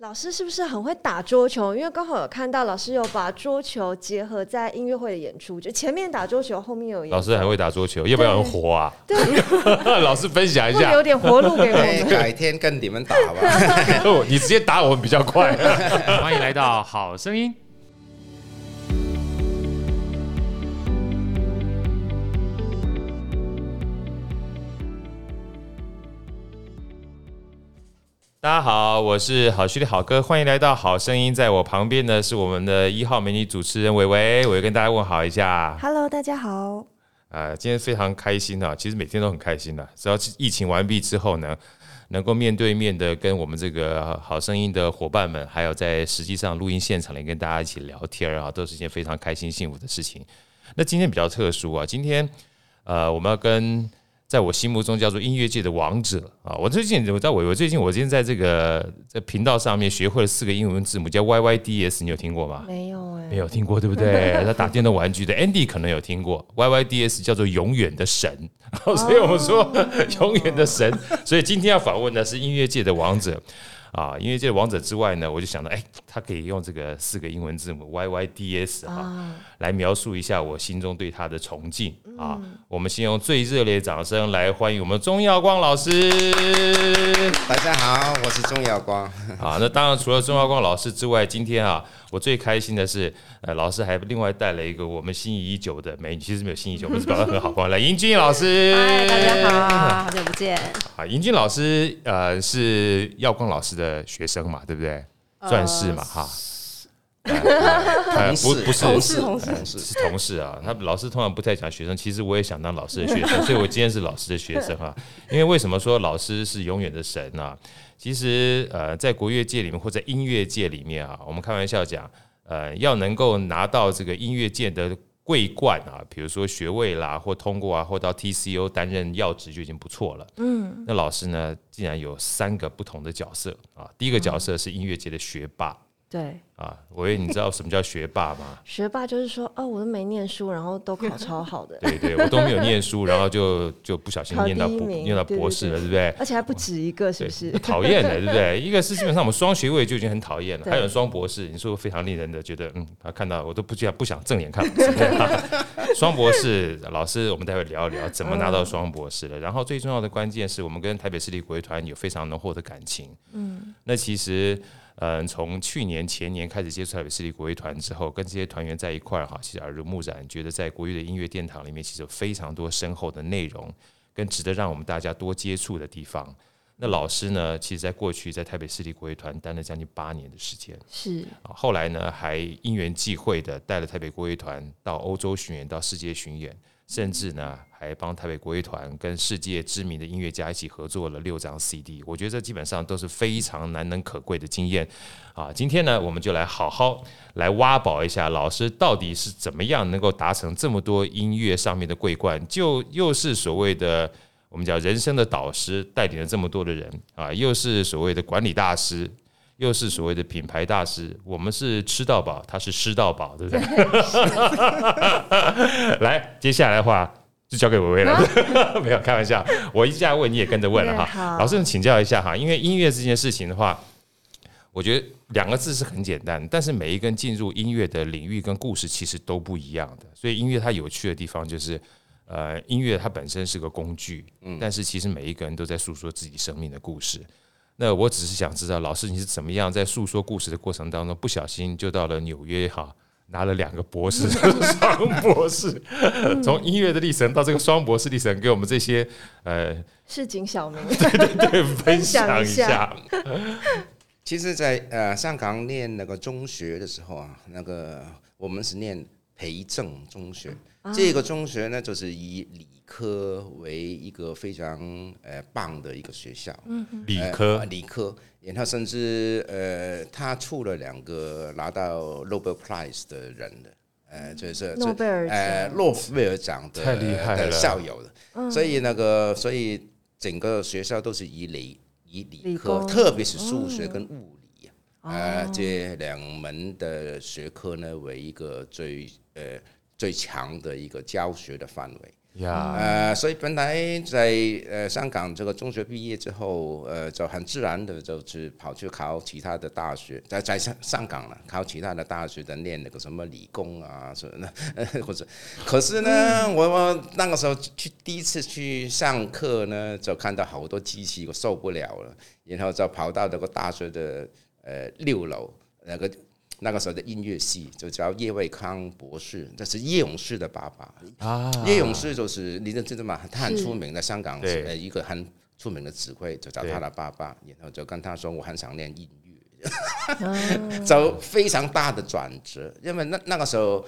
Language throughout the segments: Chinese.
老师是不是很会打桌球？因为刚好有看到老师有把桌球结合在音乐会的演出，就前面打桌球，后面有演。老师很会打桌球，要不要人活啊？对，老师分享一下，有点活路给我们。改天跟你们打吧。哦，你直接打我们比较快。欢迎来到好声音。大家好，我是好兄弟好哥，欢迎来到好声音。在我旁边呢是我们的一号美女主持人伟伟，我要跟大家问好一下。Hello，大家好。呃，今天非常开心啊，其实每天都很开心的。只要疫情完毕之后呢，能够面对面的跟我们这个好声音的伙伴们，还有在实际上录音现场里跟大家一起聊天啊，都是一件非常开心幸福的事情。那今天比较特殊啊，今天呃，我们要跟。在我心目中叫做音乐界的王者啊！我最近我在我我最近我今天在这个在频道上面学会了四个英文字母，叫 Y Y D S，你有听过吗？没有哎、欸，没有听过对不对？他打电动玩具的 Andy 可能有听过 Y Y D S，叫做永远的神，所以我们说 永远的神。所以今天要访问的是音乐界的王者。啊，音乐界的王者之外呢，我就想到，哎、欸，他可以用这个四个英文字母 Y Y D S 哈、啊，来描述一下我心中对他的崇敬啊。我们先用最热烈的掌声来欢迎我们钟耀光老师。大家好，我是钟耀光。啊，那当然除了钟耀光老师之外，今天啊，我最开心的是，呃，老师还另外带了一个我们心仪已久的美女，其实没有心仪已久，不是表示很好光来，英俊老师。嗨，大家好，好久不见。啊，英俊老师，呃，是耀光老师的学生嘛，对不对？算是嘛，哈。不不是同事同事是同事啊。他老师通常不太讲学生，其实我也想当老师的学生，所以我今天是老师的学生啊。因为为什么说老师是永远的神呢？其实呃，在国乐界里面或者音乐界里面啊，我们开玩笑讲，呃，要能够拿到这个音乐界的桂冠啊，比如说学位啦，或通过啊，或到 TCO 担任要职就已经不错了。嗯，那老师呢，竟然有三个不同的角色啊。第一个角色是音乐界的学霸。对啊，玮玮，你知道什么叫学霸吗？学霸就是说，哦，我都没念书，然后都考超好的。对对，我都没有念书，然后就就不小心念到博念到博士了，对不对？而且还不止一个，是不是？讨厌的，对不对？一个是基本上我们双学位就已经很讨厌了，还有双博士，你说非常令人的觉得，嗯，他看到我都不想不想正眼看。双博士老师，我们待会聊一聊怎么拿到双博士的。然后最重要的关键是我们跟台北市立国乐团有非常浓厚的感情。嗯，那其实。嗯，从去年前年开始接触台北市立国乐团之后，跟这些团员在一块儿哈，其实耳濡目染，觉得在国乐的音乐殿堂里面，其实有非常多深厚的内容，跟值得让我们大家多接触的地方。那老师呢，其实在过去在台北市立国乐团待了将近八年的时间，是啊，后来呢，还因缘际会的带了台北国乐团到欧洲巡演，到世界巡演。甚至呢，还帮台北国乐团跟世界知名的音乐家一起合作了六张 CD。我觉得这基本上都是非常难能可贵的经验啊！今天呢，我们就来好好来挖宝一下，老师到底是怎么样能够达成这么多音乐上面的桂冠，就又是所谓的我们叫人生的导师，带领了这么多的人啊，又是所谓的管理大师。又是所谓的品牌大师，我们是吃到饱，他是吃到饱，对不对？来，接下来的话就交给维维了，啊、没有开玩笑，我一下问你也跟着问了哈。老师，请教一下哈，因为音乐这件事情的话，我觉得两个字是很简单，但是每一个人进入音乐的领域跟故事其实都不一样的，所以音乐它有趣的地方就是，呃，音乐它本身是个工具，嗯，但是其实每一个人都在诉说自己生命的故事。那我只是想知道，老师你是怎么样在诉说故事的过程当中，不小心就到了纽约哈，拿了两个博士，双博士，从音乐的历程到这个双博士历程，给我们这些呃市井小民，对对对，分享一下。其实在，在呃上港念那个中学的时候啊，那个我们是念培正中学，这个中学呢就是以理科为一个非常呃棒的一个学校，理科、呃、理科，然后甚至呃他出了两个拿到诺贝尔 prize 的人的，呃就是诺贝尔呃诺贝尔奖的太厉害了。校友的，所以那个所以整个学校都是以理以理科，特别是数学跟物理，呃这两门的学科呢为一个最呃。最强的一个教学的范围，呀，呃，所以本来在呃香港这个中学毕业之后，呃，就很自然的就去跑去考其他的大学，在在上香港了，考其他的大学的念那个什么理工啊什么的，或者，可是呢，我我那个时候去第一次去上课呢，就看到好多机器，我受不了了，然后就跑到那个大学的呃六楼那个。那个时候的音乐系就叫叶卫康博士，这是叶永士的爸爸啊。叶永士就是你认知的吗？他很出名的香港呃一个很出名的指挥，就找他的爸爸，然后就跟他说我很想练音乐，就非常大的转折。因为那那个时候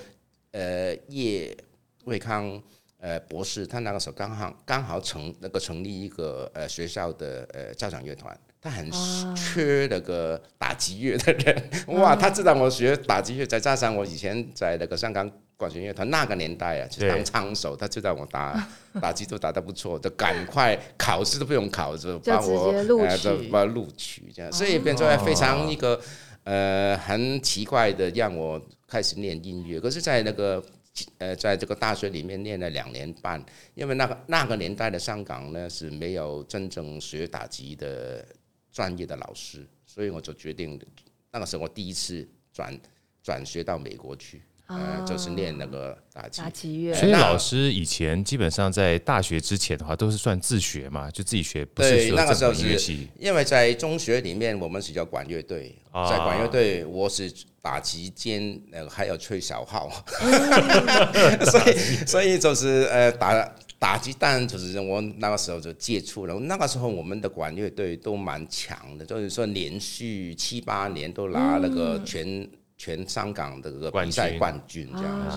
呃叶卫康呃博士，他那个时候刚好刚好成那个成立一个呃学校的呃交响乐团。他很缺那个打击乐的人，哇！他知道我学打击乐，再加上我以前在那个香港管弦乐团那个年代啊，就当枪手，他知道我打 打击都打得不错，就赶快考试都不用考，就把我呃就把录取这样，所以变成非常一个呃很奇怪的，让我开始练音乐。可是，在那个呃在这个大学里面念了两年半，因为那个那个年代的香港呢是没有真正学打击的。专业的老师，所以我就决定，那个时候我第一次转转学到美国去，呃，就是练那个打击。打击乐。所以老师以前基本上在大学之前的话，都是算自学嘛，就自己学，不是说那个时候是，因为在中学里面，我们是叫管乐队，在管乐队，我是打击兼那个还有吹小号，所以所以就是呃打。打击当然就是我那个时候就接触了，那个时候我们的管乐队都蛮强的，就是说连续七八年都拿那个全、嗯、全香港的这个比赛冠军这样子。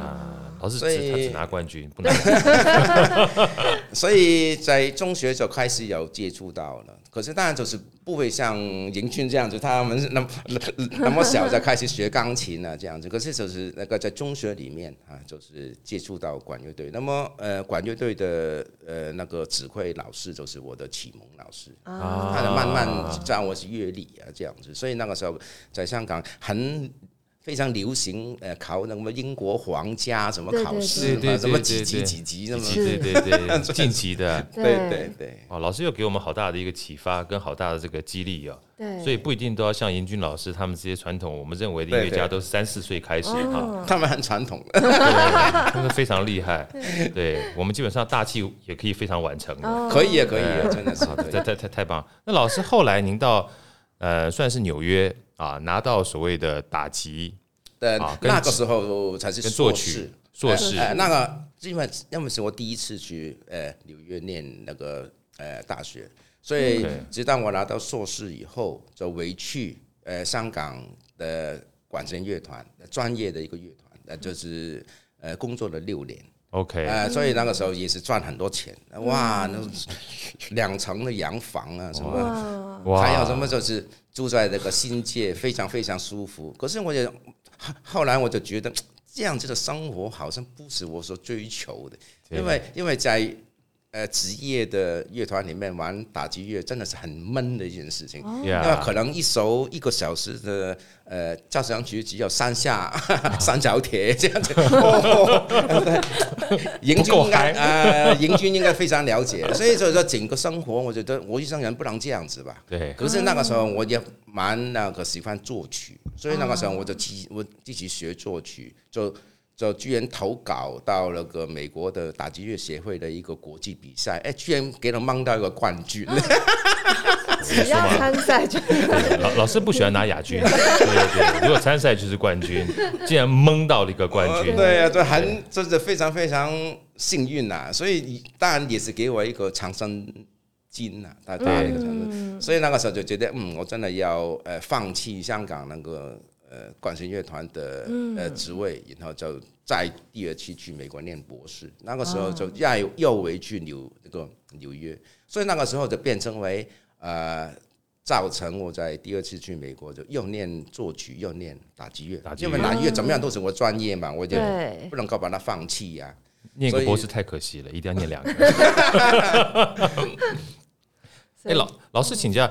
老师，所以他只拿冠军，不拿。所以在中学就开始有接触到了。可是当然就是不会像迎俊这样子，他们是那么那么小就开始学钢琴啊这样子。可是就是那个在中学里面啊，就是接触到管乐队。那么呃，管乐队的呃那个指挥老师就是我的启蒙老师，啊他就慢慢教我是乐理啊这样子。所以那个时候在香港很。非常流行，呃，考那么英国皇家什么考试嘛，什么几级几级什么，对对对，晋级 的，对对对。哦，老师又给我们好大的一个启发，跟好大的这个激励哦。对。所以不一定都要像盈均老师他们这些传统，我们认为的音乐家都是三四岁开始哈。他们很传统，的，他们 非常厉害。对，我们基本上大器也可以非常完成的。可以啊，可以啊，真的是，太太太太棒。那老师后来您到呃，算是纽约。啊，拿到所谓的打击，对，那个时候才是硕士，硕士。呃，那个因为要么是我第一次去呃纽约念那个呃大学，所以直到我拿到硕士以后，就回去呃香港的管弦乐团，专业的一个乐团，那就是呃工作了六年。OK，呃，所以那个时候也是赚很多钱，哇，那两层的洋房啊，什么，还有什么就是。住在那个新界，非常非常舒服。可是我也后来我就觉得这样子的生活好像不是我所追求的，因为因为在。呃，职业的乐团里面玩打击乐真的是很闷的一件事情，因为可能一首一个小时的呃交响曲只有三下 三角铁这样子。盈均应该呃，盈均应该非常了解，所以说说整个生活，我觉得我一生人不能这样子吧。对。可是那个时候我也蛮那个喜欢作曲，所以那个时候我就自我自己学作曲就。就居然投稿到那个美国的打击乐协会的一个国际比赛，哎，居然给他蒙到一个冠军。只要参赛就老老师不喜欢拿亚军，对对对，如果参赛就是冠军，竟然蒙到了一个冠军，对呀，这很真是非常非常幸运呐。所以当然也是给我一个长生金呐，大大的一个长生。所以那个时候就觉得，嗯，我真的要呃放弃香港那个。呃，管弦乐团的呃职位，然后就再第二次去美国念博士。那个时候就又又回去纽那个纽约，所以那个时候就变成为呃，造成我在第二次去美国就又念作曲又念打击乐，因为打击乐怎么样都是我专业嘛，我就不能够把它放弃呀。念个博士太可惜了，一定要念两个。哎，老老师请教，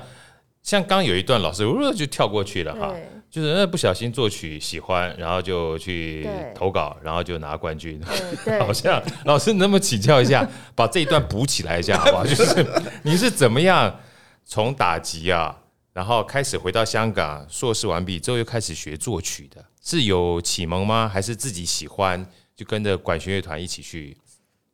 像刚有一段老师就跳过去了哈。就是那不小心作曲喜欢，然后就去投稿，然后就拿冠军。好像老师，能不能请教一下，把这一段补起来一下，好不好？就是你是怎么样从打击啊，然后开始回到香港，硕士完毕之后又开始学作曲的？是有启蒙吗？还是自己喜欢就跟着管弦乐团一起去？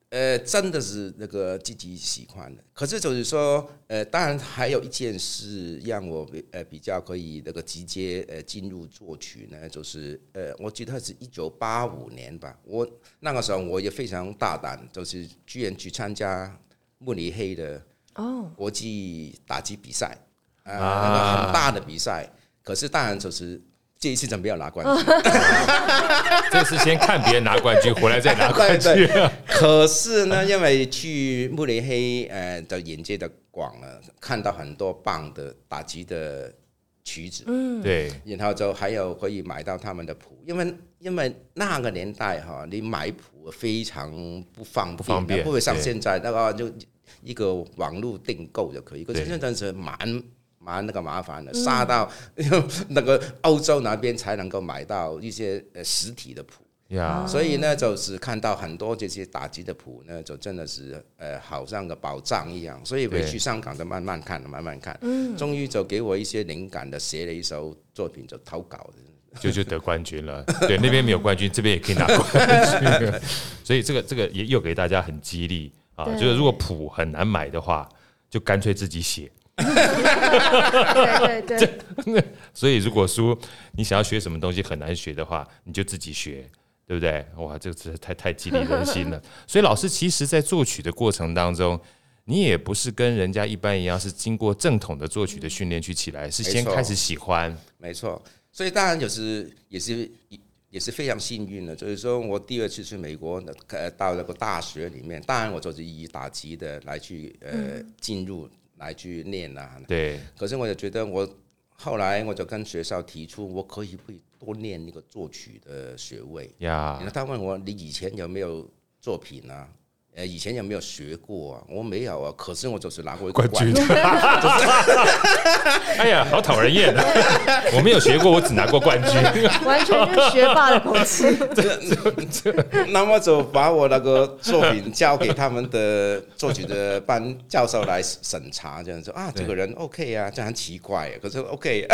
呃，真的是那个自己喜欢的。可是就是说，呃，当然还有一件事让我呃比较可以那个直接呃进入作曲呢，就是呃，我记得是一九八五年吧。我那个时候我也非常大胆，就是居然去参加慕尼黑的哦国际打击比赛啊，那个很大的比赛。可是当然就是。这一次怎么没有拿冠军？这次先看别人拿冠军，回来再拿冠军。可是呢，因为去慕尼黑，呃，的眼界的广了，看到很多棒的打击的曲子，嗯，对，然后就还有可以买到他们的谱，因为因为那个年代哈，你买谱非常不方便，不方便，不会像现在那个就一个网络订购就可以，可是现在是蛮。蛮那个麻烦的，杀到 那个欧洲那边才能够买到一些呃实体的谱，Yeah. 所以呢，就是看到很多这些打击的谱呢，就真的是呃好像个宝藏一样。所以回去香港就慢慢看，慢慢看，终于就给我一些灵感的，写了一首作品就投稿的，就就得冠军了。对，那边没有冠军，这边也可以拿冠军。所以这个这个也又给大家很激励啊，就是如果谱很难买的话，就干脆自己写。对对对，所以如果说你想要学什么东西很难学的话，你就自己学，对不对？哇，这个真是太太激励人心了。所以老师其实，在作曲的过程当中，你也不是跟人家一般一样，是经过正统的作曲的训练去起来，是先开始喜欢。没错，所以当然就是也是也是非常幸运的，就是说我第二次去美国，呃，到那个大学里面，当然我就是以打击的来去呃进入。来去念啊，对。可是我就觉得，我后来我就跟学校提出，我可以不可以多念一个作曲的学位呀。然后他问我，你以前有没有作品呢？呃，以前有没有学过啊？我没有啊，可是我就是拿过一个冠军。哎呀，好讨人厌啊！我没有学过，我只拿过冠军，完全就是学霸的口气。那么就把我那个作品交给他们的作曲的班教授来审查，这样说啊，这个人 OK 啊，这很奇怪，可是 OK。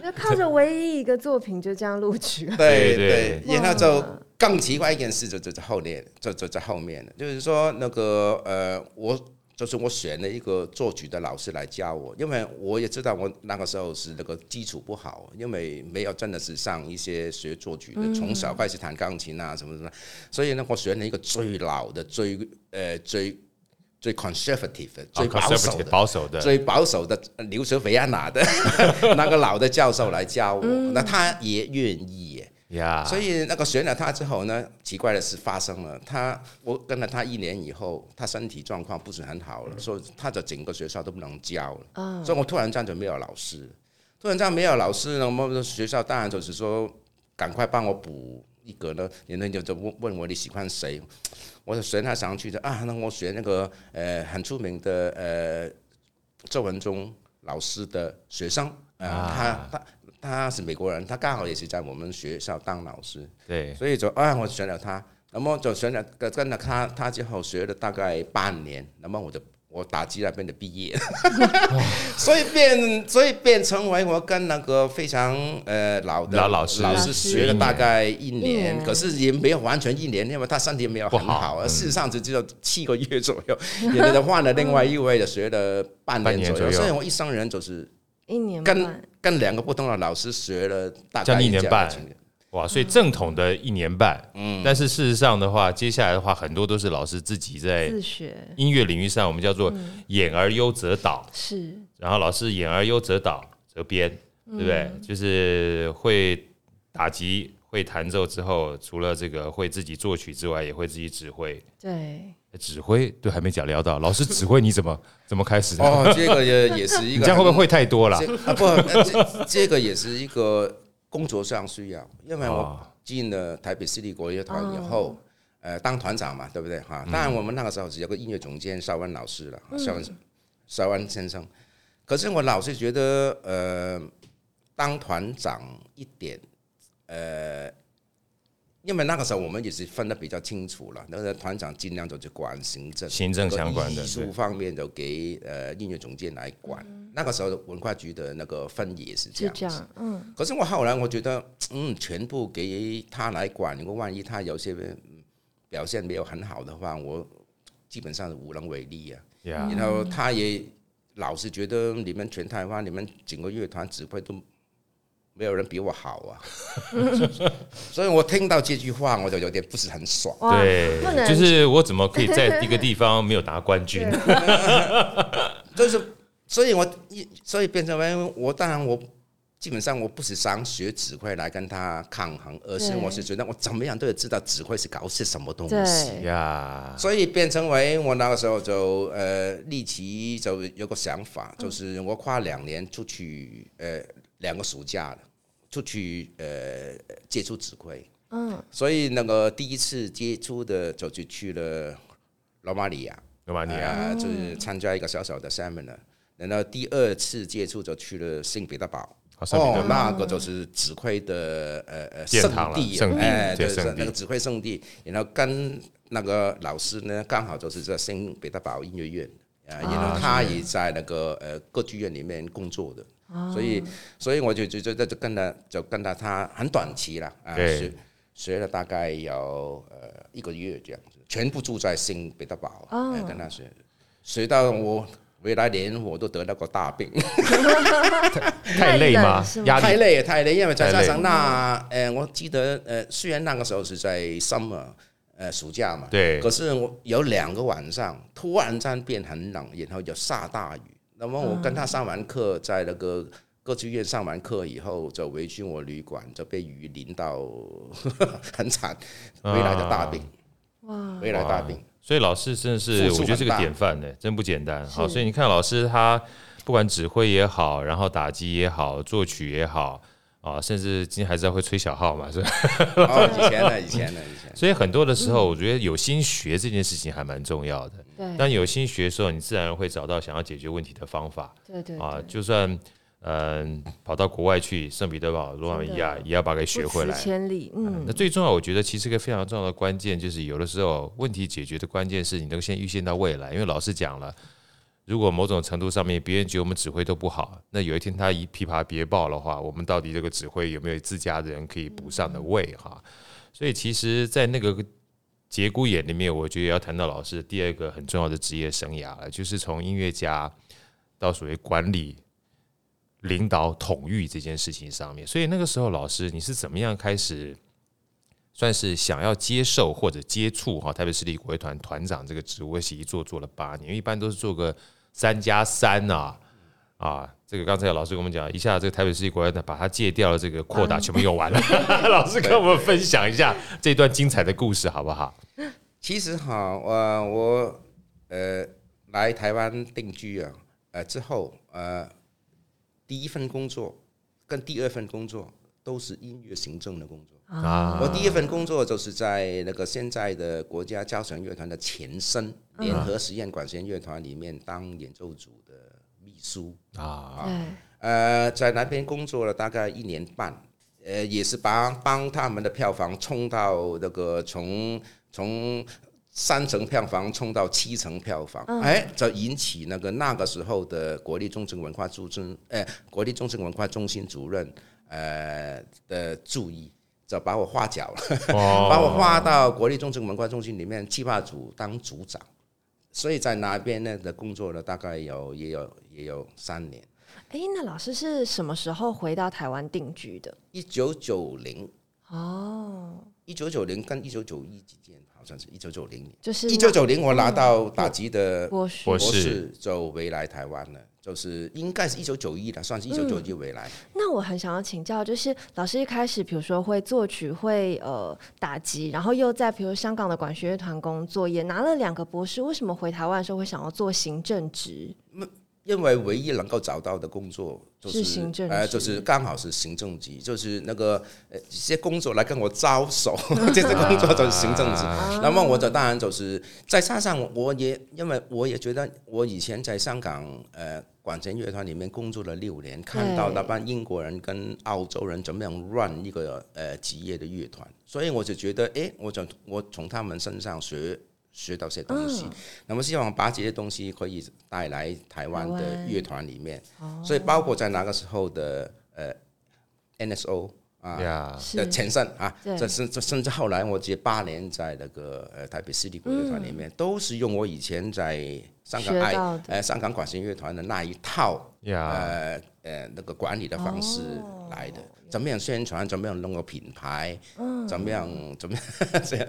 就靠着唯一一个作品就这样录取了。对对，然后就。更奇怪一件事就就在后面，就就在后面，就是说那个呃，我就是我选了一个作曲的老师来教我，因为我也知道我那个时候是那个基础不好，因为没有真的是上一些学作曲的，从小开始弹钢琴啊什么什么，所以呢，我选了一个最老的、最呃最最 conservative 的、最保守的、保守的、最保守的留学维也纳的 那个老的教授来教我，那他也愿意所以那个选了他之后呢，奇怪的事发生了。他我跟了他一年以后，他身体状况不是很好了，所以他的整个学校都不能教了。Oh. 所以我突然这样就没有老师，突然这样没有老师呢，我们学校当然就是说赶快帮我补一个呢。人家就就问问我你喜欢谁？我就选他上去的啊，那我选那个呃很出名的呃周文忠老师的学生啊，呃 ah. 他他。他是美国人，他刚好也是在我们学校当老师，对，所以就啊，我选了他，那么就选了跟跟了他，他之后学了大概半年，那么我就我打击那边的毕业，所以变所以变成为我跟那个非常呃老的老老师。老师学了大概一年，可是也没有完全一年，因为他身体没有很好，事实上只只有七个月左右，也就换了另外一位的学了半年左右，所以我一生人就是。一年跟跟两个不同的老师学了大概一年半，哇！所以正统的一年半，嗯，但是事实上的话，接下来的话，很多都是老师自己在自学。音乐领域上，我们叫做演而优则导，是。然后老师演而优则导则编，对不对？就是会打击、会弹奏之后，除了这个会自己作曲之外，也会自己指挥，对。指挥对，还没讲聊到老师指挥你怎么 怎么开始的？哦，这个也也是一个，这样会不会会太多了？啊不，这这个也是一个工作上需要，因为我进了台北市立国乐团以后，呃，当团长嘛，对不对？哈，当然我们那个时候只有个音乐总监邵文老师了，邵文邵文先生。可是我老是觉得，呃，当团长一点，呃。因为那个时候我们也是分得比较清楚了，那个团长尽量就去管行政，行政相关的艺术方面就给呃音乐总监来管。嗯、那个时候文化局的那个分也是这样子，嗯。可是我后来我觉得，嗯，全部给他来管，如果万一他有些表现没有很好的话，我基本上是无能为力啊。Yeah. 然后他也老是觉得你们全台湾，你们整个乐团指挥都。没有人比我好啊，所以我听到这句话我就有点不是很爽。对，就是我怎么可以在一个地方没有拿冠军？就是，所以我一所以变成为我当然我基本上我不是想学指挥来跟他抗衡，而是我是觉得我怎么样都要知道指挥是搞些什么东西呀。所以变成为我那个时候就呃立即就有个想法，就是我跨两年出去呃两个暑假了。出去呃接触指挥，嗯，所以那个第一次接触的就就去了罗马尼亚，罗马尼亚、呃、就是参加一个小小的 seminar，然后第二次接触就去了圣彼得堡，哦，那个就是指挥的呃呃圣地，哎，对，那个指挥圣地，然后跟那个老师呢刚好就是在圣彼得堡音乐院，啊，然后他也在那个呃歌剧院里面工作的。所以，所以我就就就就跟他就跟他他很短期了啊，学学了大概有呃一个月这样子，全部住在新彼得堡，跟他学，学到我回来年我都得了个大病，太累吗？太累太累，因为再加上那呃，我记得呃，虽然那个时候是在 summer 呃暑假嘛，对，可是我有两个晚上突然间变很冷，然后就下大雨。那么我跟他上完课，在那个歌剧院上完课以后，就回去我旅馆，就被雨淋到 很惨，回来的大病，哇，回来大病。所以老师真的是，我觉得这个典范呢，真不简单。好，所以你看老师他不管指挥也好，然后打击也好，作曲也好。啊，甚至今天还知道会吹小号嘛？是吧？哦，以前的，以前的，以前。所以很多的时候，我觉得有心学这件事情还蛮重要的。对。当有心学的时候，你自然会找到想要解决问题的方法。对对。啊，就算嗯跑到国外去，圣彼得堡、罗马尼亚，也要把它给学回来。千里。嗯。那最重要，我觉得其实一个非常重要的关键，就是有的时候问题解决的关键是你能先预见到未来，因为老师讲了。如果某种程度上面别人觉得我们指挥都不好，那有一天他一琵琶别抱的话，我们到底这个指挥有没有自家的人可以补上的位哈？所以其实，在那个节骨眼里面，我觉得要谈到老师第二个很重要的职业生涯了，就是从音乐家到所谓管理、领导、统御这件事情上面。所以那个时候，老师你是怎么样开始，算是想要接受或者接触哈台北市立国乐团团长这个职务，其实一做做了八年，因为一般都是做个。三加三呐，啊，这个刚才老师跟我们讲一下，这个台北市立国乐团把它戒掉了，这个扩大全部用完了。老师跟我们分享一下这段精彩的故事，好不好？其实哈，我我呃来台湾定居啊，呃之后呃第一份工作跟第二份工作都是音乐行政的工作啊。我第一份工作就是在那个现在的国家交响乐团的前身。联合实验管弦乐团里面当演奏组的秘书。啊，呃，在那边工作了大概一年半，呃，也是帮帮他们的票房冲到那个从从三层票房冲到七层票房，哎，就引起那个那个时候的国立中正文化中心，呃，国立中正文化中心主任呃的注意，就把我划角了，把我划到国立中正文化中心里面计划组当组长。所以在那边呢的工作了，大概有也有也有三年。哎，那老师是什么时候回到台湾定居的？一九九零。哦。一九九零跟一九九一之间，好像是一九九零年。就是一九九零，我拿到打击的博士，博士就回来台湾了。就是应该是一九九一的，算是一九九一回来。那我很想要请教，就是老师一开始，比如说会作曲，会呃打击，然后又在比如香港的管弦乐团工作，也拿了两个博士，为什么回台湾的时候会想要做行政职？因为唯一能够找到的工作就是，是行政，呃，就是刚好是行政级，就是那个呃，一些工作来跟我招手，这些工作就是行政级。啊、那么我就当然就是再加上我也因为我也觉得我以前在香港呃管弦乐团里面工作了六年，看到那帮英国人跟澳洲人怎么样 run 一个呃职业的乐团，所以我就觉得哎，我就我从他们身上学。学到些东西，那么希望把这些东西可以带来台湾的乐团里面，所以包括在那个时候的呃 NSO 啊的前身啊，这甚这甚至后来我这八年在那个呃台北市立国乐团里面，都是用我以前在香港爱呃香港管弦乐团的那一套呃呃那个管理的方式来的。怎么样宣传？怎么样弄个品牌？嗯，怎么样？怎么样？这样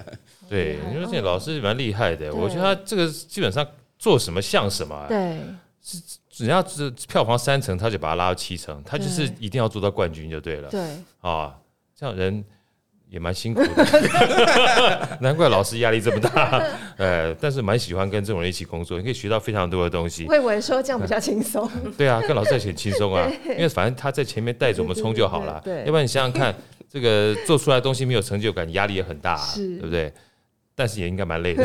对，因为这老师蛮厉害的。我觉得他这个基本上做什么像什么。对，是只要是票房三成，他就把它拉到七成，他就是一定要做到冠军就对了。对啊，这样人。也蛮辛苦的，难怪老师压力这么大。呃，但是蛮喜欢跟这种人一起工作，你可以学到非常多的东西。会不会说这样比较轻松？对啊，跟老师在一起很轻松啊，因为反正他在前面带着我们冲就好了。对，要不然你想想看，这个做出来的东西没有成就感，压力也很大，对不对？但是也应该蛮累的。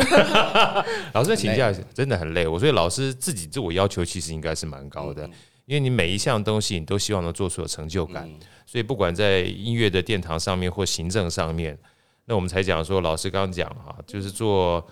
老师在请假真的很累，我所以老师自己自我要求其实应该是蛮高的。因为你每一项东西，你都希望能做出有成就感，所以不管在音乐的殿堂上面或行政上面，那我们才讲说，老师刚刚讲哈，就是做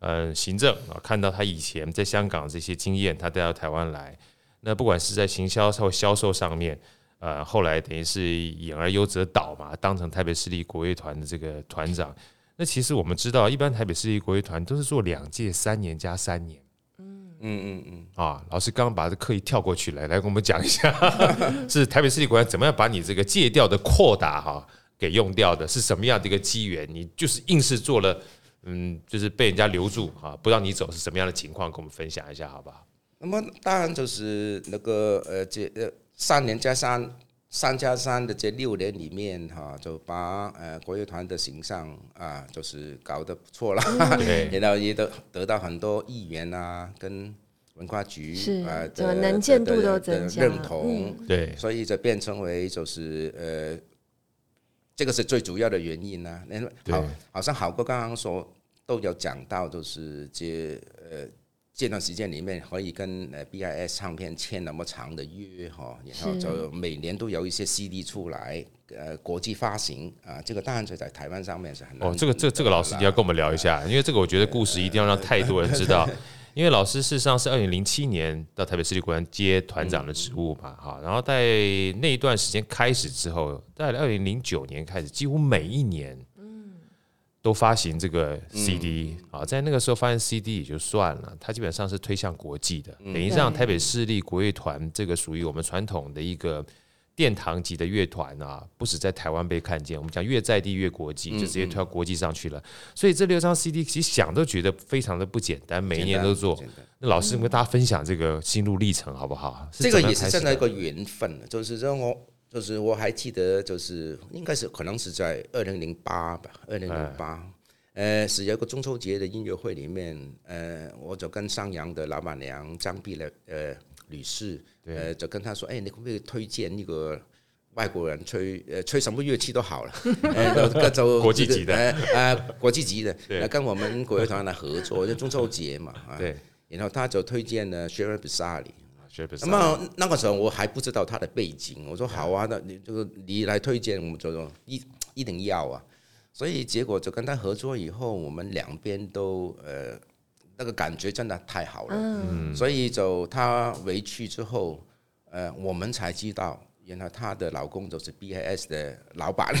呃行政啊，看到他以前在香港这些经验，他带到台湾来，那不管是在行销或销售上面，呃，后来等于是演而优则导嘛，当成台北市立国乐团的这个团长。那其实我们知道，一般台北市立国乐团都是做两届三年加三年。嗯嗯嗯啊，老师刚刚把这课一跳过去，来来跟我们讲一下，是台北市立国乐团怎么样把你这个借调的扩大哈给用掉的，是什么样的一个机缘？你就是硬是做了，嗯，就是被人家留住啊，不让你走是什么样的情况？跟我们分享一下好不好？那么当然就是那个呃，这呃三年加三。三加三的这六年里面，哈，就把呃国乐团的形象啊，就是搞得不错了，然后也得得到很多议员啊，跟文化局啊的能见度都增加，认同，对，所以就变成为就是呃，这个是最主要的原因呢。好，好像好哥刚刚说都有讲到，就是这呃。这段时间里面可以跟呃 BIS 唱片签那么长的约哈，然后就每年都有一些 CD 出来，呃，国际发行啊，这个当然就在台湾上面是很哦，这个这个、这个老师你要跟我们聊一下，因为这个我觉得故事一定要让太多人知道，因为老师事实上是二零零七年到台北市立国安接团长的职务嘛，哈，然后在那一段时间开始之后，在二零零九年开始，几乎每一年。都发行这个 CD 啊，在那个时候发行 CD 也就算了，它基本上是推向国际的，等于让台北市立国乐团这个属于我们传统的一个殿堂级的乐团啊，不止在台湾被看见，我们讲越在地越国际，就直接推到国际上去了。所以这六张 CD 其实想都觉得非常的不简单，每一年都做。那老师跟大家分享这个心路历程好不好？这个也是真的一个缘分，就是让我。就是我还记得，就是应该是可能是在二零零八吧，二零零八，呃，是有个中秋节的音乐会里面，呃，我就跟上扬的老板娘张碧了，呃，女士，呃，就跟她说，哎，你可不可以推荐一个外国人吹，呃，吹什么乐器都好了，呃，各种 国际级的，呃，国际级的，来跟我们国乐团来合作，就中秋节嘛，啊，对，然后他就推荐了 Sherry Bersali 那么那个时候我还不知道他的背景，我说好啊，那你这个你来推荐，我们就说一一定要啊，所以结果就跟他合作以后，我们两边都呃那个感觉真的太好了，嗯，所以就他回去之后，呃，我们才知道。原来她的老公就是 BIS 的老板，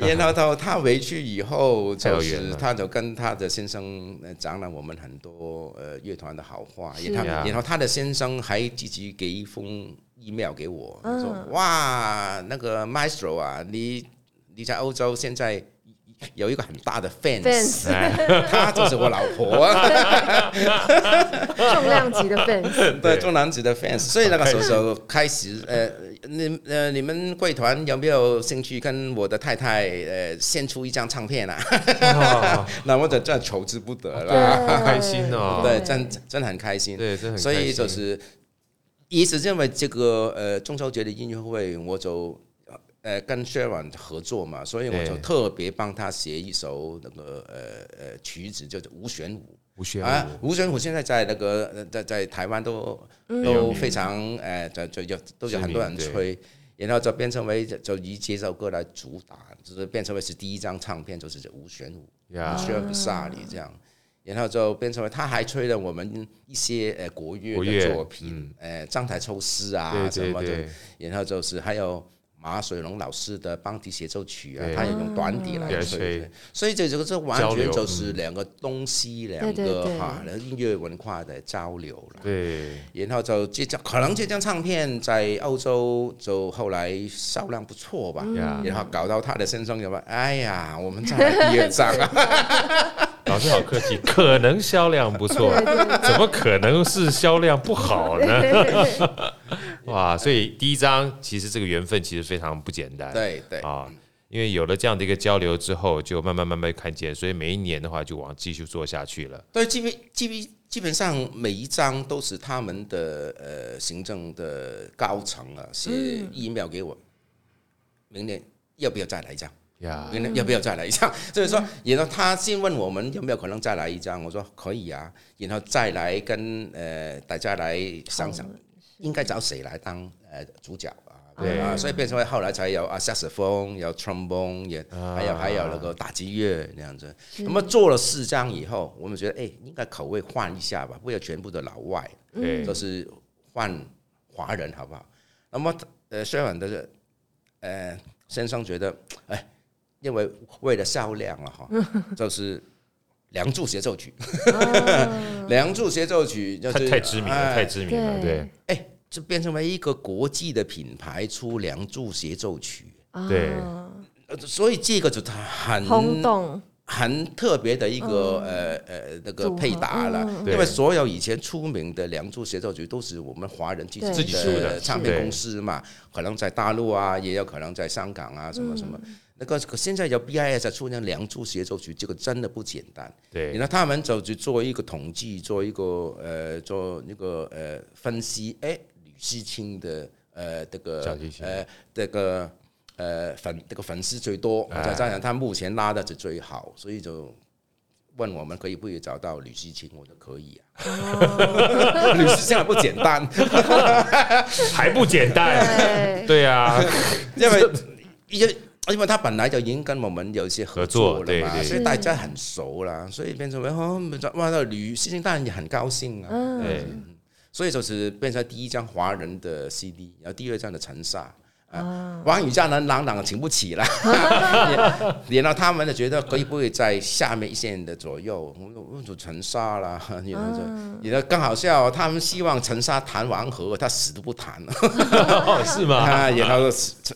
然后到她回去以后，就是她就跟她的先生讲了我们很多呃乐团的好话，然后然后她的先生还自己给一封 email 给我，说哇那个 Maestro 啊，你你在欧洲现在有一个很大的 fans，她就是我老婆，重量级的 fans，对，重量级的 fans，所以那个时候开始，呃，你呃你们贵团有没有兴趣跟我的太太呃献出一张唱片啊？那我就真的求之不得了，开心哦，对，真真的很开心，对，真很开心，所以就是一直认为这个呃中秋节的音乐会，我就。呃，跟 Sharon 合作嘛，所以我就特别帮他写一首那个呃呃曲子，叫做《无弦舞》。无弦啊，无弦舞现在在那个在在台湾都都非常呃，就就就都有很多人吹，然后就变成为就以这首歌来主打，就是变成为是第一张唱片，就是这无弦舞，Sharon Sally 这样，然后就变成为他还吹了我们一些呃国乐的作品，呃张台抽丝啊什么的，然后就是还有。马水龙老师的邦迪协奏曲啊，他也用短笛来吹，所以这这个这完全就是两个东西两个哈音乐文化的交流了。对，然后就这张可能这张唱片在欧洲就后来销量不错吧，然后搞到他的先生有没？哎呀，我们再来第二张啊！老师好客气，可能销量不错，怎么可能是销量不好呢？哇，所以第一张其实这个缘分其实非常不简单，对对。啊，因为有了这样的一个交流之后，就慢慢慢慢看见，所以每一年的话就往继续做下去了。对，基本基本基本上每一张都是他们的呃行政的高层啊写 email 给我，明年要不要再来一张？呀，明年要不要再来一张？所以说，然后他先问我们有没有可能再来一张，我说可以啊，然后再来跟呃大家来想想。应该找谁来当呃主角啊？对啊，所以变成后来才有啊萨克斯风，有 trombone，也还有还有那个打击乐那样子。那么做了四张以后，我们觉得哎，应该口味换一下吧，不要全部的老外，就是换华人好不好？那么呃，虽然的呃先生觉得哎，因为为了销量了哈，就是。梁祝协奏曲，梁祝协奏曲就是太知名了，太知名了，对。哎，就变成为一个国际的品牌出梁祝协奏曲，对。所以这个就很轰动，很特别的一个呃呃那个配搭了。因为所有以前出名的梁祝协奏曲都是我们华人自己自己出的。唱片公司嘛，可能在大陆啊，也有可能在香港啊，什么什么。那个可现在有 BIS 出现梁祝协奏曲，这个真的不简单。对，然后他们就去做一个统计，做一个呃，做那个呃分析。哎，吕思清的呃这个呃这个呃粉这个粉丝最多，再加上他目前拉的是最好，所以就问我们可以不可以找到吕思清，我说可以啊。吕思清还不简单，还不简单。对呀，因为因为。因为他本来就已经跟我们有一些合作了嘛，所以大家很熟了，所以变成为哦，哇，那吕锡清当然也很高兴啊。嗯，所以就是变成第一张华人的 CD，然后第二张的陈萨。啊，王羽佳能朗朗请不起了，然后他们就觉得可以不可以在下面一线的左右，我我就陈沙了，然后就，然后更好笑，他们希望陈沙弹王和，他死都不弹，是吗？然后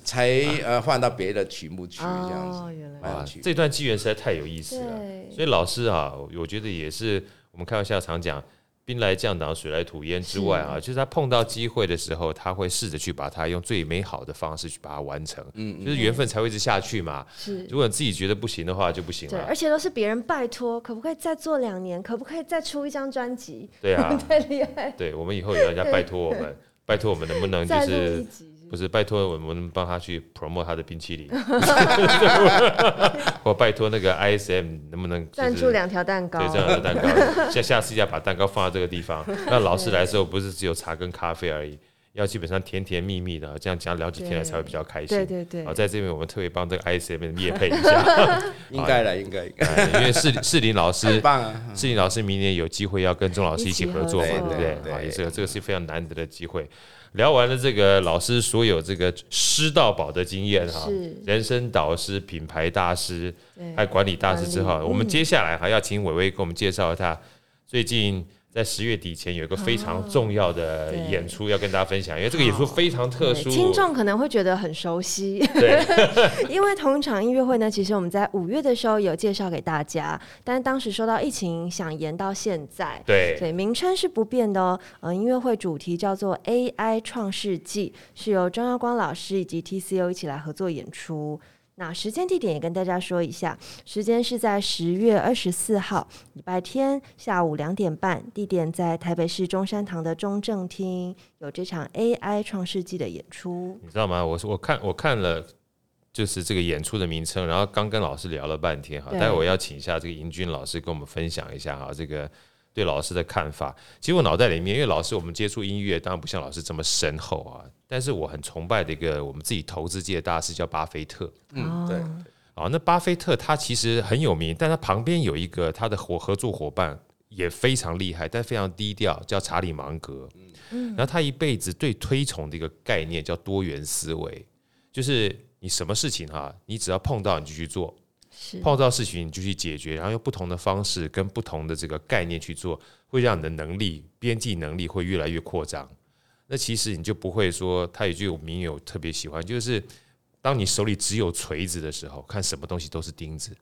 才呃换到别的曲目去这样子。原来这段机缘实在太有意思了。所以老师啊，我觉得也是，我们开玩笑常讲。兵来将挡，水来土掩之外啊，就是他碰到机会的时候，他会试着去把它用最美好的方式去把它完成。嗯，就是缘分才会一直下去嘛。是，如果你自己觉得不行的话，就不行了。对，而且都是别人拜托，可不可以再做两年？可不可以再出一张专辑？对啊，太厉害。对，我们以后有人家拜托我们，拜托我们能不能就是。不是拜托我们帮他去 promote 他的冰淇淋，或拜托那个 ISM 能不能赞助两条蛋糕？对，这样的蛋糕，下下次要把蛋糕放在这个地方。那老师来的时候不是只有茶跟咖啡而已，要基本上甜甜蜜蜜的，这样讲聊几天来才会比较开心。对对对。好，在这边我们特别帮这个 ISM 业配一下，应该的，应该应该。因为世世林老师，世林老师明年有机会要跟钟老师一起合作嘛，对不对？啊，也是这个是非常难得的机会。聊完了这个老师所有这个师到宝的经验哈，人生导师、品牌大师，还有管理大师之后，我们接下来还要请伟伟给我们介绍一下最近在十月底前有一个非常重要的演出要跟大家分享，因为这个演出非常特殊，听众可能会觉得很熟悉。对，因为同场音乐会呢，其实我们在五月的时候有介绍给大家，但是当时受到疫情影响，延到现在。对，对，名称是不变的哦。呃，音乐会主题叫做 AI 创世纪，是由张耀光老师以及 TCO 一起来合作演出。那时间地点也跟大家说一下，时间是在十月二十四号礼拜天下午两点半，地点在台北市中山堂的中正厅，有这场 AI 创世纪的演出。你知道吗？我是我看我看了，就是这个演出的名称，然后刚跟老师聊了半天哈，待会我要请一下这个银军老师跟我们分享一下哈，这个。对老师的看法，其实我脑袋里面，因为老师我们接触音乐，当然不像老师这么深厚啊。但是我很崇拜的一个我们自己投资界的大师叫巴菲特。嗯，对。啊，那巴菲特他其实很有名，但他旁边有一个他的合合作伙伴也非常厉害，但非常低调，叫查理芒格。嗯，然后他一辈子最推崇的一个概念叫多元思维，就是你什么事情哈，你只要碰到你就去做。碰到事情你就去解决，然后用不同的方式跟不同的这个概念去做，会让你的能力边际能力会越来越扩张。那其实你就不会说，他有句名言我特别喜欢，就是当你手里只有锤子的时候，看什么东西都是钉子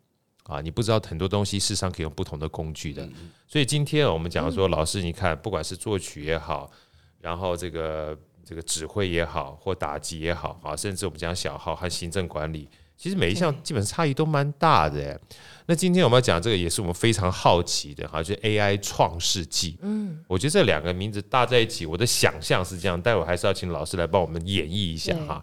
啊！你不知道很多东西事实上可以用不同的工具的。所以今天我们讲说，老师你看，不管是作曲也好，然后这个这个指挥也好，或打击也好啊，甚至我们讲小号和行政管理。其实每一项基本差异都蛮大的。那今天我们要讲这个，也是我们非常好奇的哈，就是 AI 创世纪。嗯，我觉得这两个名字搭在一起，我的想象是这样。待会还是要请老师来帮我们演绎一下哈。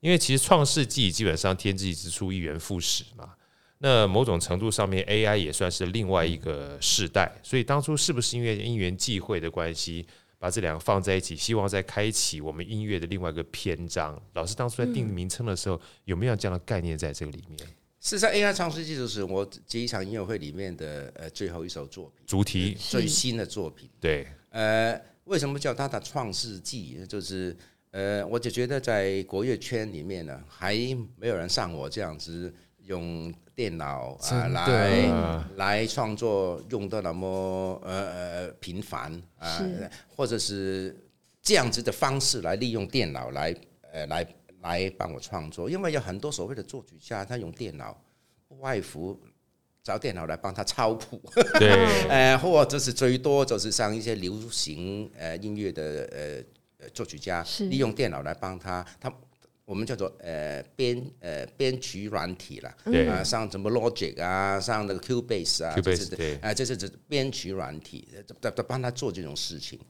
因为其实创世纪基本上天之初，一元复始嘛。那某种程度上面，AI 也算是另外一个世代。所以当初是不是因为因缘际会的关系？把这两个放在一起，希望再开启我们音乐的另外一个篇章。老师当初在定名称的时候，有没有这样的概念在这个里面？事实上，AI 创世纪就是我这一场音乐会里面的呃最后一首作品，主题最新的作品。对，呃，为什么叫它的创世纪？就是呃，我就觉得在国乐圈里面呢，还没有人像我这样子。用电脑啊来来创作用的那么呃呃频繁啊，或者是这样子的方式来利用电脑来呃来来帮我创作，因为有很多所谓的作曲家，他用电脑外服找电脑来帮他抄谱，对，呃，或者是最多就是像一些流行呃音乐的呃作曲家，利用电脑来帮他他。我们叫做呃编呃编曲软体啦，啊，像什么 Logic 啊，像那个 Cubase 啊，这是对，啊，这是这编曲软体，在在帮他做这种事情。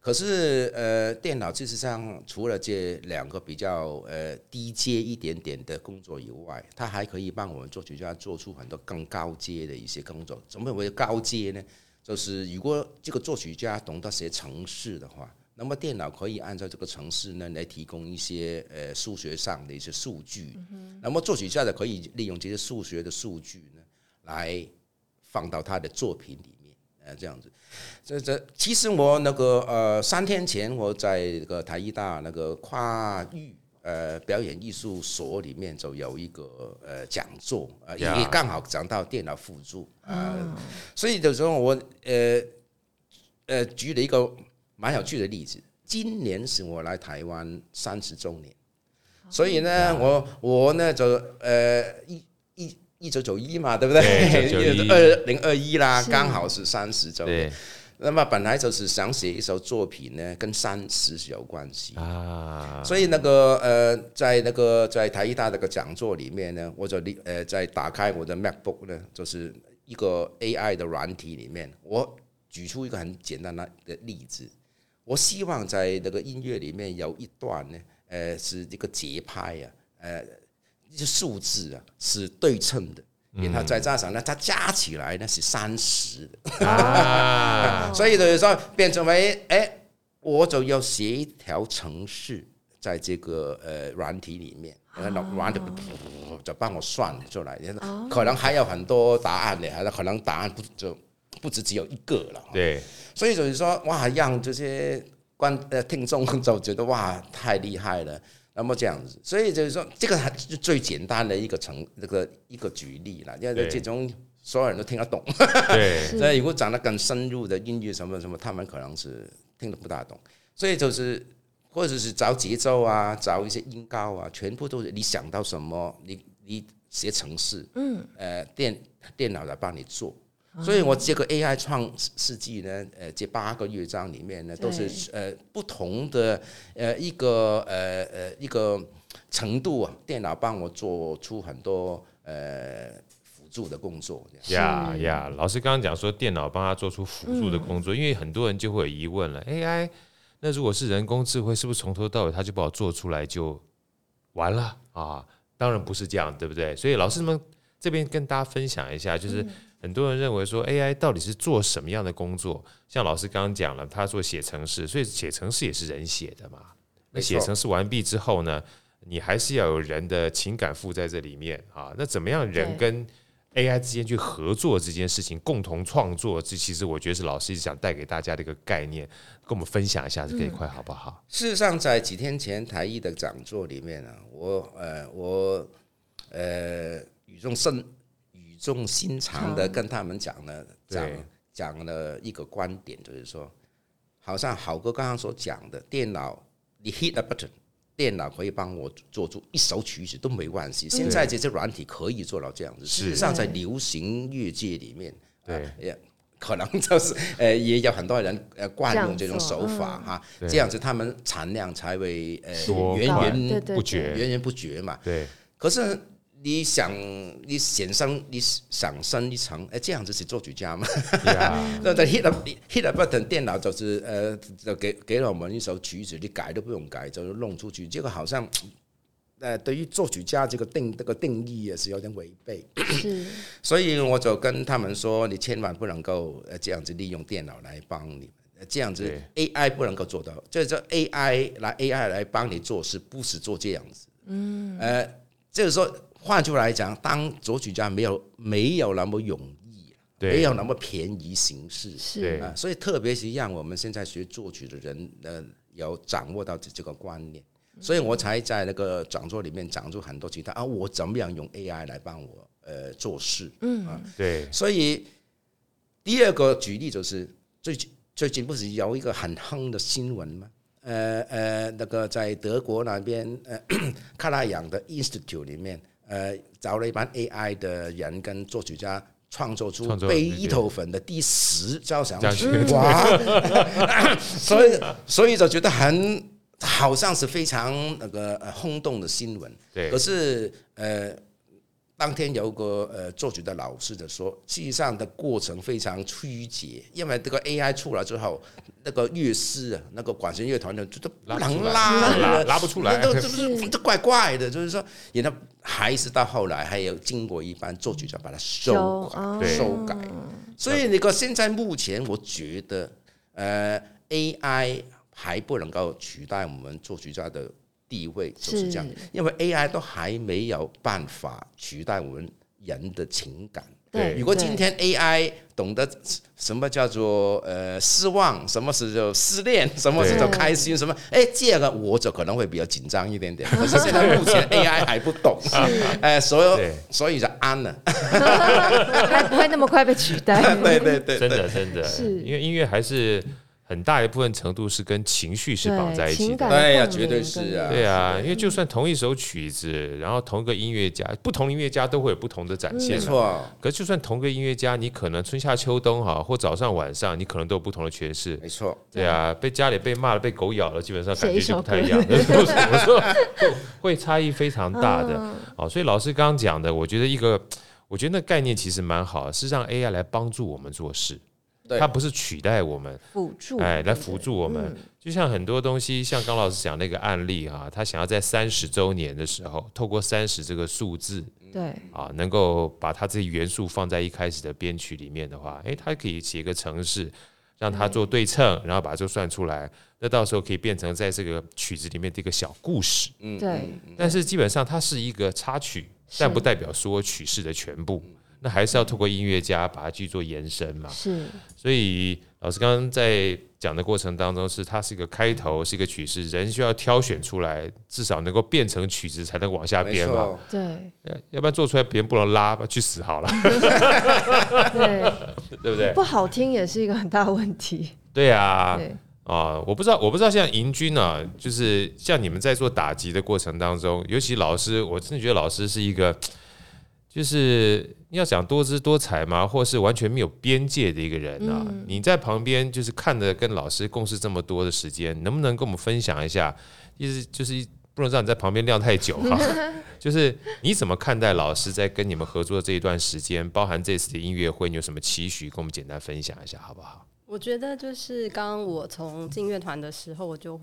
可是呃，电脑事实上除了这两个比较呃低阶一点点的工作以外，它还可以帮我们作曲家做出很多更高阶的一些工作。怎么为高阶呢？就是如果这个作曲家懂得写程式的话。那么电脑可以按照这个程式呢来提供一些呃数学上的一些数据，那么作曲家呢可以利用这些数学的数据呢来放到他的作品里面，呃这样子，这这其实我那个呃三天前我在那个台艺大那个跨域呃表演艺术所里面就有一个呃讲座啊，也刚好讲到电脑辅助啊，所以就是说我呃呃举了一个。蛮有趣的例子，今年是我来台湾三十周年，所以呢，我我呢就呃一一一九九一嘛，对不对？二零二一啦，刚好是三十周年。那么本来就是想写一首作品呢，跟三十是有关系啊。所以那个呃，在那个在台艺大那个讲座里面呢，我就呃在打开我的 MacBook 呢，就是一个 AI 的软体里面，我举出一个很简单的例子。我希望在那个音乐里面有一段呢，呃，是这个节拍啊，呃，一些数字啊是对称的，然后再加上呢，它加起来呢是三十 所以就是说变成为，哎，我就要写一条程序在这个呃软体里面，然后软体就帮我算出来，可能还有很多答案的，还是可能答案不就。不止只有一个了，对，所以就是说，哇，让这些观呃听众就觉得哇，太厉害了。那么这样子，所以就是说，这个还是最简单的一个成这个一个举例了。因为这种所有人都听得懂。对，所以如果讲得更深入的音乐什么什么，他们可能是听得不大懂。所以就是或者是找节奏啊，找一些音高啊，全部都是你想到什么，你你写程式，嗯，呃，电电脑来帮你做。所以我这个 AI 创世纪呢，呃，这八个乐章里面呢，都是呃不同的呃一个呃呃一个程度啊，电脑帮我做出很多呃辅助的工作。呀呀，老师刚刚讲说电脑帮他做出辅助的工作，嗯、因为很多人就会有疑问了，AI 那如果是人工智慧，是不是从头到尾他就把我做出来就完了啊？当然不是这样，对不对？所以老师们这边跟大家分享一下，就是。很多人认为说 AI 到底是做什么样的工作？像老师刚刚讲了，他做写程式，所以写程式也是人写的嘛。那写程式完毕之后呢，你还是要有人的情感附在这里面啊。那怎么样人跟 AI 之间去合作这件事情，共同创作？这其实我觉得是老师一直想带给大家的一个概念，跟我们分享一下这一块好不好？事实上，在几天前台艺的讲座里面呢，我呃我呃语重深。语重心长的跟他们讲了，讲讲了一个观点，就是说，好像好哥刚刚所讲的，电脑你 hit a button，电脑可以帮我做出一首曲子都没关系。现在这些软体可以做到这样子。事实上，在流行乐界里面，对，也可能就是 呃，也有很多人呃惯用这种手法哈，这样子他们产量才会呃源源不绝，源源不绝嘛。对，可是。你想，你想升，你想升一层，哎，这样子是作曲家嘛？那在 hit hit button，电脑就是呃，就给给了我们一首曲子，你改都不用改，就弄出去。这个好像，呃，对于作曲家这个定这个定义也是有点违背。是，所以我就跟他们说，你千万不能够呃这样子利用电脑来帮你，这样子 AI 不能够做到，就是说 AI 来 AI 来帮你做事，不是做这样子。嗯，呃，就是说。换句话来讲，当作曲家没有没有那么容易，没有那么便宜形式，是。啊，所以特别是让我们现在学作曲的人，呃，有掌握到这这个观念，所以我才在那个讲座里面讲出很多其他啊，我怎么样用 AI 来帮我呃做事，嗯。啊，对，所以第二个举例就是最近最近不是有一个很夯的新闻吗？呃呃，那个在德国那边呃 卡拉扬的 Institute 里面。呃，找了一班 AI 的人跟作曲家创作出贝头粉的第十交响曲，哇！所以所以就觉得很好像是非常那个呃轰动的新闻。对，可是呃。当天有个呃作曲的老师就说，实际上的过程非常曲折，因为这个 AI 出来之后，那个乐师啊，那个管弦乐团的就都不能拉，拉，拉不出来，都这不是这怪怪的，就是说，然后还是到后来还有经过一般作曲家把它修改修改，所以那个现在目前我觉得，呃，AI 还不能够取代我们作曲家的。地位就是这样，因为 AI 都还没有办法取代我们人的情感。对，如果今天 AI 懂得什么叫做呃失望，什么是叫失恋，什么是叫开心，什么哎，这个我就可能会比较紧张一点点。可是现在目前 AI 还不懂，哎，所以所以就安了，还不会那么快被取代。对对对，真的真的，是。因为音乐还是。很大一部分程度是跟情绪是绑在一起的，对呀，绝对是啊，对啊，因为就算同一首曲子，然后同一个音乐家，不同音乐家都会有不同的展现，没错。可是就算同个音乐家，你可能春夏秋冬哈，或早上晚上，你可能都有不同的诠释，没错。对啊，被家里被骂了，被狗咬了，基本上感觉就不太一样，我 说会差异非常大的。哦，所以老师刚刚讲的，我觉得一个，我觉得那概念其实蛮好，是让 AI 来帮助我们做事。它不是取代我们，辅助，哎，来辅助我们。嗯、就像很多东西，像刚老师讲那个案例哈，他想要在三十周年的时候，透过三十这个数字，对，啊，能够把它这些元素放在一开始的编曲里面的话，哎，他可以写一个程式，让它做对称，然后把这算出来。那到时候可以变成在这个曲子里面的一个小故事。嗯，对。但是基本上它是一个插曲，但不代表说曲式的全部。那还是要透过音乐家把它去做延伸嘛。是，所以老师刚刚在讲的过程当中，是它是一个开头，是一个曲式，人需要挑选出来，至少能够变成曲子，才能往下编嘛。对，要不然做出来别人不能拉，去死好了。对，对不对？不好听也是一个很大的问题。对啊。对啊，我不知道，我不知道，像盈君啊，就是像你们在做打击的过程当中，尤其老师，我真的觉得老师是一个，就是要讲多姿多彩嘛，或是完全没有边界的一个人啊。嗯、你在旁边就是看着跟老师共事这么多的时间，能不能跟我们分享一下？意思就是不能让你在旁边晾太久哈。就是你怎么看待老师在跟你们合作这一段时间，包含这次的音乐会，你有什么期许？跟我们简单分享一下好不好？我觉得就是刚刚我从进乐团的时候，我就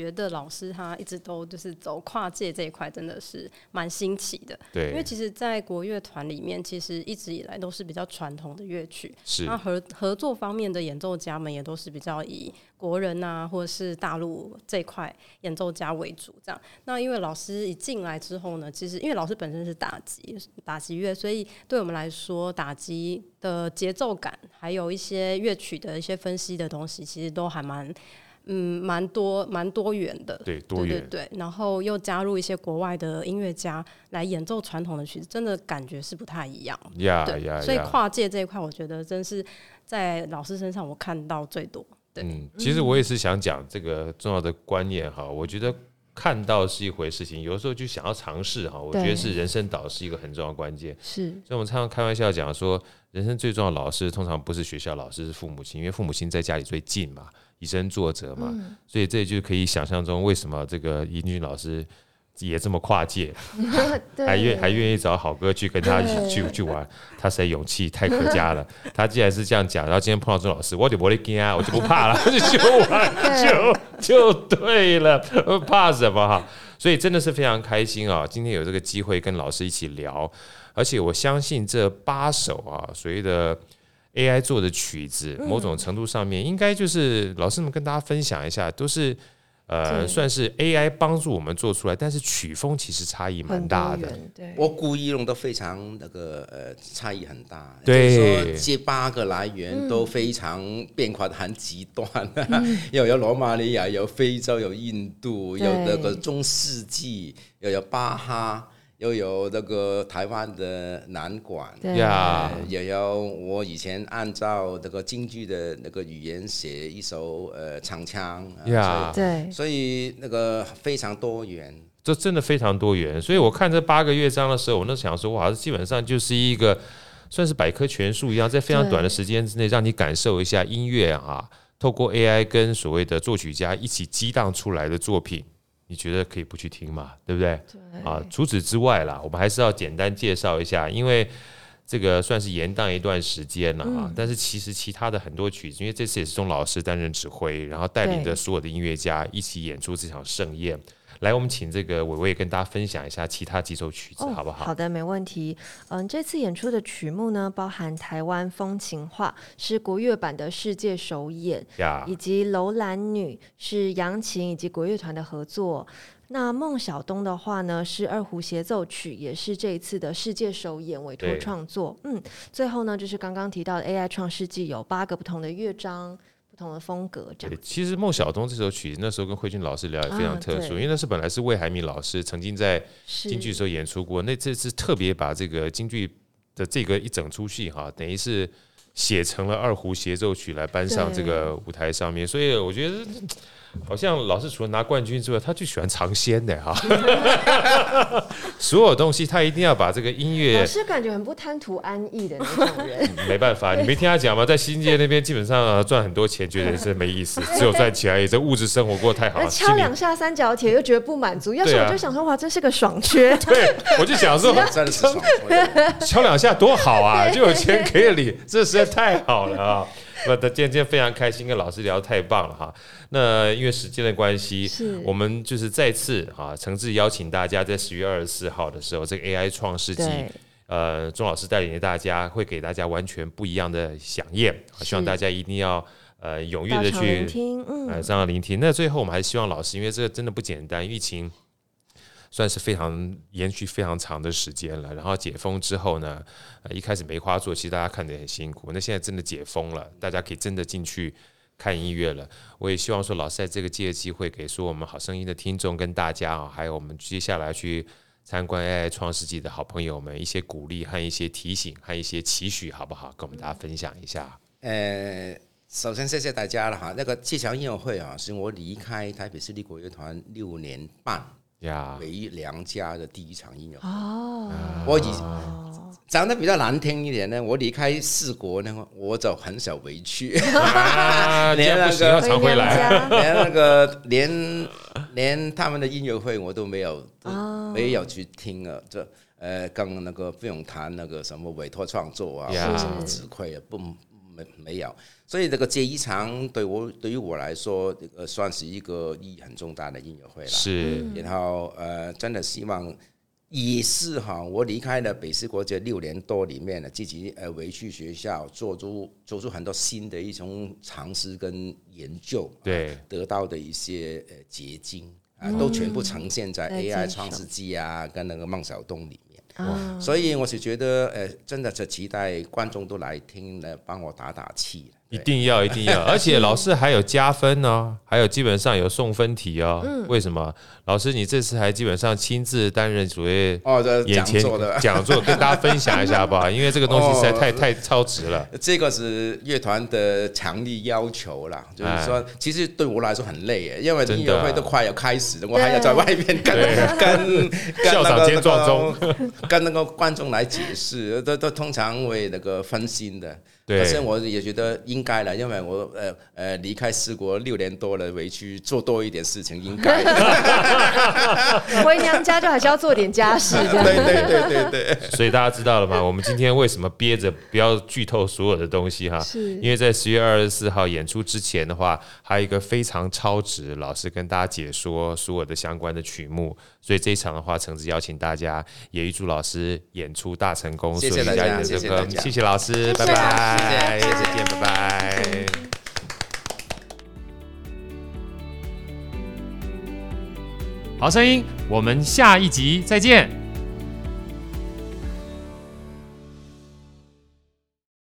觉得老师他一直都就是走跨界这一块，真的是蛮新奇的。对，因为其实，在国乐团里面，其实一直以来都是比较传统的乐曲。是。那合合作方面的演奏家们也都是比较以国人啊，或者是大陆这块演奏家为主。这样。那因为老师一进来之后呢，其实因为老师本身是打击打击乐，所以对我们来说，打击的节奏感，还有一些乐曲的一些分析的东西，其实都还蛮，嗯，蛮多蛮多元的。对，多元。对对对，然后又加入一些国外的音乐家来演奏传统的曲子，真的感觉是不太一样。呀所以跨界这一块，我觉得真是在老师身上我看到最多。对，嗯，其实我也是想讲这个重要的观念哈，我觉得。看到是一回事情，有的时候就想要尝试哈。我觉得是人生导师一个很重要的关键。是，所以我们常常开玩笑讲说，人生最重要的老师通常不是学校老师，是父母亲，因为父母亲在家里最近嘛，以身作则嘛。嗯、所以这就可以想象中为什么这个盈君老师。也这么跨界，还愿还愿意找好哥去跟他一起去去玩，他实在勇气太可嘉了。他既然是这样讲，然后今天碰到钟老师，我就不会惊啊，我就不怕了，就玩就就对了，怕什么哈？所以真的是非常开心啊！今天有这个机会跟老师一起聊，而且我相信这八首啊，所谓的 AI 做的曲子，某种程度上面应该就是老师们跟大家分享一下，都是。呃，算是 AI 帮助我们做出来，但是曲风其实差异蛮大的。对，我故意弄得非常那个呃，差异很大。对，说这八个来源都非常变化的很极端，嗯、又有罗马尼亚，有非洲，有印度，有那个中世纪，又有巴哈。又有那个台湾的南管，对。呀，也有我以前按照那个京剧的那个语言写一首呃唱腔，呀，对，所以那个非常多元，这真的非常多元。所以我看这八个乐章的时候，我那想说，哇，这基本上就是一个算是百科全书一样，在非常短的时间之内，让你感受一下音乐啊，透过 AI 跟所谓的作曲家一起激荡出来的作品。你觉得可以不去听嘛？对不对？对啊，除此之外啦，我们还是要简单介绍一下，因为这个算是延宕一段时间了啊。嗯、但是其实其他的很多曲子，因为这次也是钟老师担任指挥，然后带领着所有的音乐家一起演出这场盛宴。来，我们请这个伟伟跟大家分享一下其他几首曲子，好不好？好的，没问题。嗯，这次演出的曲目呢，包含台湾风情画是国乐版的世界首演，以及楼兰女是扬琴以及国乐团的合作。那孟小冬的话呢，是二胡协奏曲，也是这一次的世界首演委托创作。嗯，最后呢，就是刚刚提到的 AI 创世纪有八个不同的乐章。不同的风格，这样。其实孟小冬这首曲子那时候跟慧君老师聊也非常特殊，啊、因为那是本来是魏海敏老师曾经在京剧时候演出过，那这次特别把这个京剧的这个一整出戏哈，等于是写成了二胡协奏曲来搬上这个舞台上面，所以我觉得。好像老是除了拿冠军之外，他就喜欢尝鲜的哈。所有东西他一定要把这个音乐。老师感觉很不贪图安逸的那种人。没办法，你没听他讲吗？在新界那边基本上赚很多钱，觉得是没意思，只有赚钱而已。这物质生活过得太好了。敲两下三角铁又觉得不满足，要是我就想说，哇，这是个爽缺。对，我就想说，敲两下多好啊，就有钱可以领，这实在太好了啊。那今天今天非常开心，跟老师聊得太棒了哈。那因为时间的关系，我们就是再次啊，诚挚邀请大家在十月二十四号的时候，这个 AI 创世纪，呃，钟老师带领着大家会给大家完全不一样的饗宴，希望大家一定要呃踊跃的去听，嗯，呃，上来聆听。那最后我们还是希望老师，因为这个真的不简单，疫情。算是非常延续非常长的时间了。然后解封之后呢，一开始梅花座其实大家看得很辛苦，那现在真的解封了，大家可以真的进去看音乐了。我也希望说，老师在这个借机会给说我们好声音的听众跟大家啊，还有我们接下来去参观 AI 创世纪的好朋友们一些鼓励和一些提醒和一些期许，好不好？跟我们大家分享一下。呃，首先谢谢大家了哈。那个气象音乐会啊，是我离开台北市立国乐团六年半。唯一两家的第一场音乐会哦，我以讲得比较难听一点呢，我离开四国呢，我就很少回去，啊、连那个常回来，连那个连连他们的音乐会我都没有，都没有去听啊，这呃，跟那个不用谈那个什么委托创作啊，或者什么指挥啊，不没没有。所以这个这一场对我对于我来说，呃，算是一个意义很重大的音乐会了。是，然后呃，真的希望也是哈，我离开了北师国这六年多里面呢，自己呃回去学校做出做出很多新的一种尝试跟研究，对，得到的一些呃结晶啊，都全部呈现在 AI 创世纪啊，跟那个孟小冬里面。哇所以我是觉得呃，真的是期待观众都来听来帮我打打气。一定要，一定要，而且老师还有加分呢、哦，还有基本上有送分题哦。嗯、为什么？老师，你这次还基本上亲自担任主页哦，眼前 讲座，跟大家分享一下吧？因为这个东西实在太、哦、太超值了。这个是乐团的强力要求啦，就是说，哎、其实对我来说很累耶，因为音乐会都快要开始了，我还要在外面跟跟跟校长兼撞钟，跟那个观众来解释，都都通常会那个分心的。对，可是我也觉得应该了，因为我呃呃离开四国六年多了，回去做多一点事情应该。回娘家就还是要做点家事，对对对对对。所以大家知道了吗？我们今天为什么憋着不要剧透所有的东西哈？是因为在十月二十四号演出之前的话，还有一个非常超值老师跟大家解说所有的相关的曲目。所以这一场的话，诚挚邀请大家，也预祝老师演出大成功，谢谢大家，谢谢大家，谢谢老师，谢谢拜拜，谢谢，再见，拜拜。好声音，我们下一集再见。